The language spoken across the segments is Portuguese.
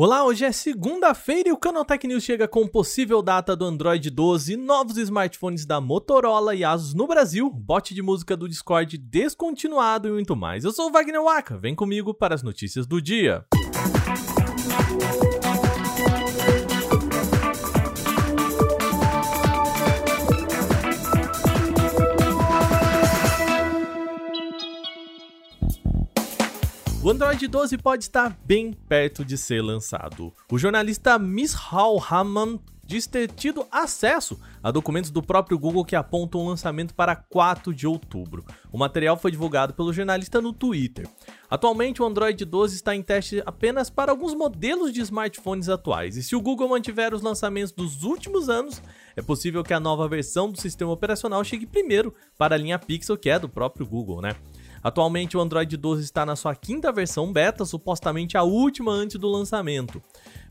Olá, hoje é segunda-feira e o Canaltech News chega com possível data do Android 12, novos smartphones da Motorola e Asus no Brasil, bot de música do Discord descontinuado e muito mais. Eu sou o Wagner Waka, vem comigo para as notícias do dia. O Android 12 pode estar bem perto de ser lançado. O jornalista Miss Hal Hammond diz ter tido acesso a documentos do próprio Google que apontam o lançamento para 4 de outubro. O material foi divulgado pelo jornalista no Twitter. Atualmente, o Android 12 está em teste apenas para alguns modelos de smartphones atuais, e se o Google mantiver os lançamentos dos últimos anos, é possível que a nova versão do sistema operacional chegue primeiro para a linha Pixel, que é do próprio Google, né? Atualmente o Android 12 está na sua quinta versão beta, supostamente a última antes do lançamento.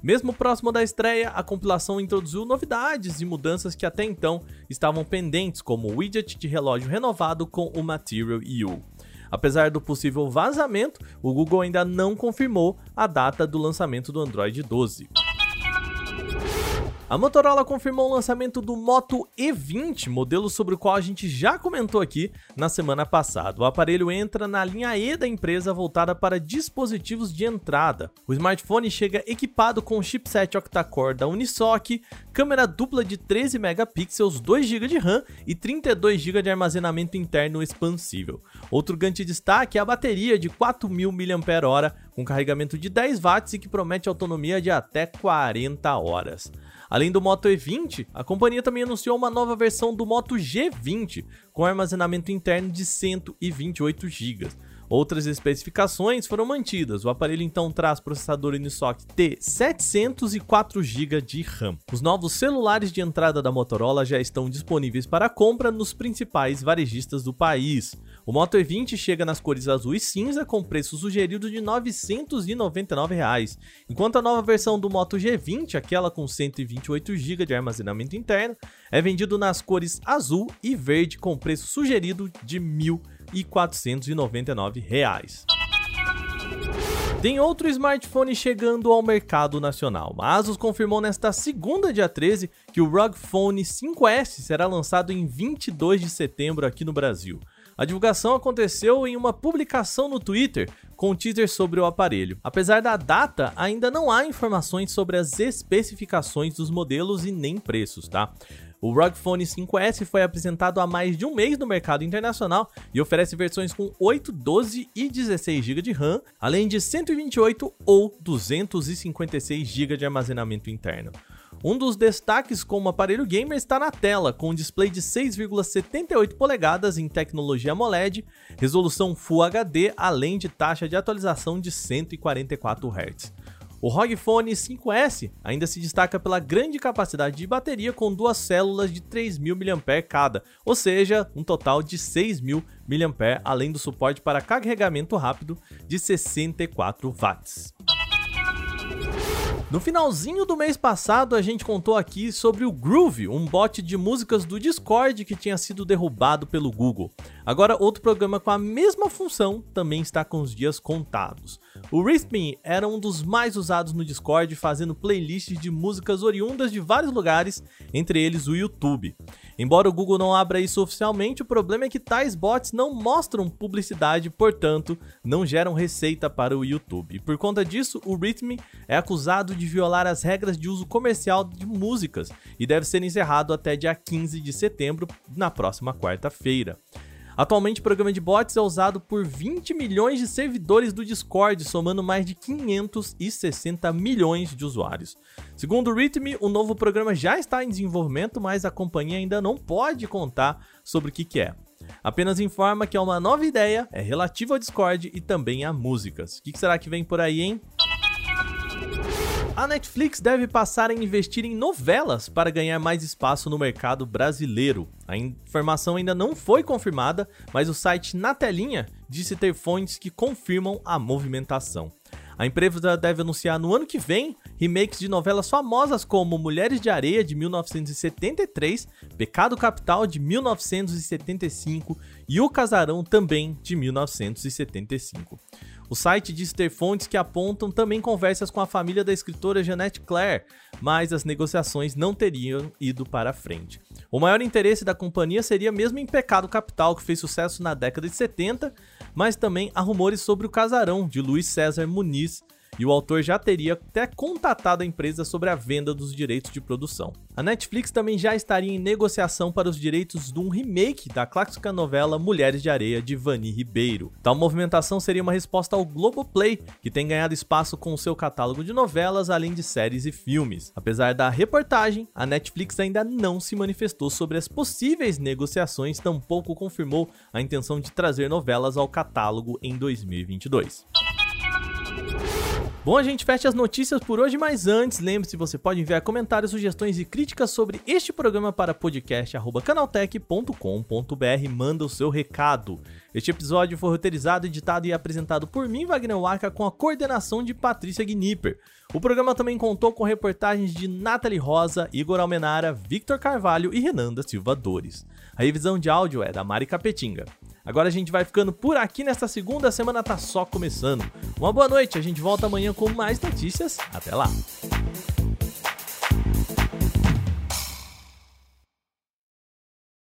Mesmo próximo da estreia, a compilação introduziu novidades e mudanças que até então estavam pendentes, como o widget de relógio renovado com o Material EU. Apesar do possível vazamento, o Google ainda não confirmou a data do lançamento do Android 12. A Motorola confirmou o lançamento do Moto E20, modelo sobre o qual a gente já comentou aqui na semana passada. O aparelho entra na linha E da empresa voltada para dispositivos de entrada. O smartphone chega equipado com chipset octa-core da Unisoc, câmera dupla de 13 megapixels, 2 GB de RAM e 32 GB de armazenamento interno expansível. Outro grande destaque é a bateria de 4.000 mAh com carregamento de 10 watts e que promete autonomia de até 40 horas. Além do Moto E20, a companhia também anunciou uma nova versão do Moto G20 com armazenamento interno de 128 GB. Outras especificações foram mantidas. O aparelho então traz processador Unisoc T700 e 4 GB de RAM. Os novos celulares de entrada da Motorola já estão disponíveis para compra nos principais varejistas do país. O Moto E20 chega nas cores azul e cinza com preço sugerido de 999 reais, enquanto a nova versão do Moto G20, aquela com 128 GB de armazenamento interno, é vendido nas cores azul e verde com preço sugerido de R$ 1.000 e 499 reais. Tem outro smartphone chegando ao mercado nacional. A Asus confirmou nesta segunda, dia 13, que o ROG Phone 5S será lançado em 22 de setembro aqui no Brasil. A divulgação aconteceu em uma publicação no Twitter com teaser sobre o aparelho. Apesar da data, ainda não há informações sobre as especificações dos modelos e nem preços, tá? O ROG Phone 5S foi apresentado há mais de um mês no mercado internacional e oferece versões com 8, 12 e 16 GB de RAM, além de 128 ou 256 GB de armazenamento interno. Um dos destaques como aparelho gamer está na tela, com um display de 6,78 polegadas em tecnologia AMOLED, resolução Full HD, além de taxa de atualização de 144 Hz. O ROG Phone 5S ainda se destaca pela grande capacidade de bateria com duas células de 3.000 mAh cada, ou seja, um total de 6.000 mAh, além do suporte para carregamento rápido de 64 watts. No finalzinho do mês passado, a gente contou aqui sobre o Groove, um bot de músicas do Discord que tinha sido derrubado pelo Google. Agora, outro programa com a mesma função também está com os dias contados. O Rhythme era um dos mais usados no Discord, fazendo playlists de músicas oriundas de vários lugares, entre eles o YouTube. Embora o Google não abra isso oficialmente, o problema é que tais bots não mostram publicidade, portanto, não geram receita para o YouTube. E por conta disso, o Rhythm é acusado de violar as regras de uso comercial de músicas e deve ser encerrado até dia 15 de setembro, na próxima quarta-feira. Atualmente, o programa de bots é usado por 20 milhões de servidores do Discord, somando mais de 560 milhões de usuários. Segundo o Rhythm, o novo programa já está em desenvolvimento, mas a companhia ainda não pode contar sobre o que, que é. Apenas informa que é uma nova ideia, é relativa ao Discord e também a músicas. O que, que será que vem por aí, hein? A Netflix deve passar a investir em novelas para ganhar mais espaço no mercado brasileiro. A informação ainda não foi confirmada, mas o site Na Telinha disse ter fontes que confirmam a movimentação. A empresa deve anunciar no ano que vem remakes de novelas famosas como Mulheres de Areia de 1973, Pecado Capital de 1975 e O Casarão também de 1975. O site diz ter fontes que apontam também conversas com a família da escritora Jeanette Claire, mas as negociações não teriam ido para frente. O maior interesse da companhia seria mesmo em Pecado Capital, que fez sucesso na década de 70, mas também há rumores sobre o Casarão, de Luiz César Muniz, e o autor já teria até contatado a empresa sobre a venda dos direitos de produção. A Netflix também já estaria em negociação para os direitos de um remake da clássica novela Mulheres de Areia de Vani Ribeiro. Tal movimentação seria uma resposta ao Globoplay, que tem ganhado espaço com seu catálogo de novelas, além de séries e filmes. Apesar da reportagem, a Netflix ainda não se manifestou sobre as possíveis negociações, tampouco confirmou a intenção de trazer novelas ao catálogo em 2022. Bom, a gente fecha as notícias por hoje, mas antes, lembre-se, você pode enviar comentários, sugestões e críticas sobre este programa para podcast@canaltech.com.br. Manda o seu recado. Este episódio foi roteirizado, editado e apresentado por mim, Wagner Waka, com a coordenação de Patrícia Gnipper. O programa também contou com reportagens de Nathalie Rosa, Igor Almenara, Victor Carvalho e Renanda Silva Dores. A revisão de áudio é da Mari Capetinga. Agora a gente vai ficando por aqui nesta segunda semana, tá só começando. Uma boa noite, a gente volta amanhã com mais notícias. Até lá!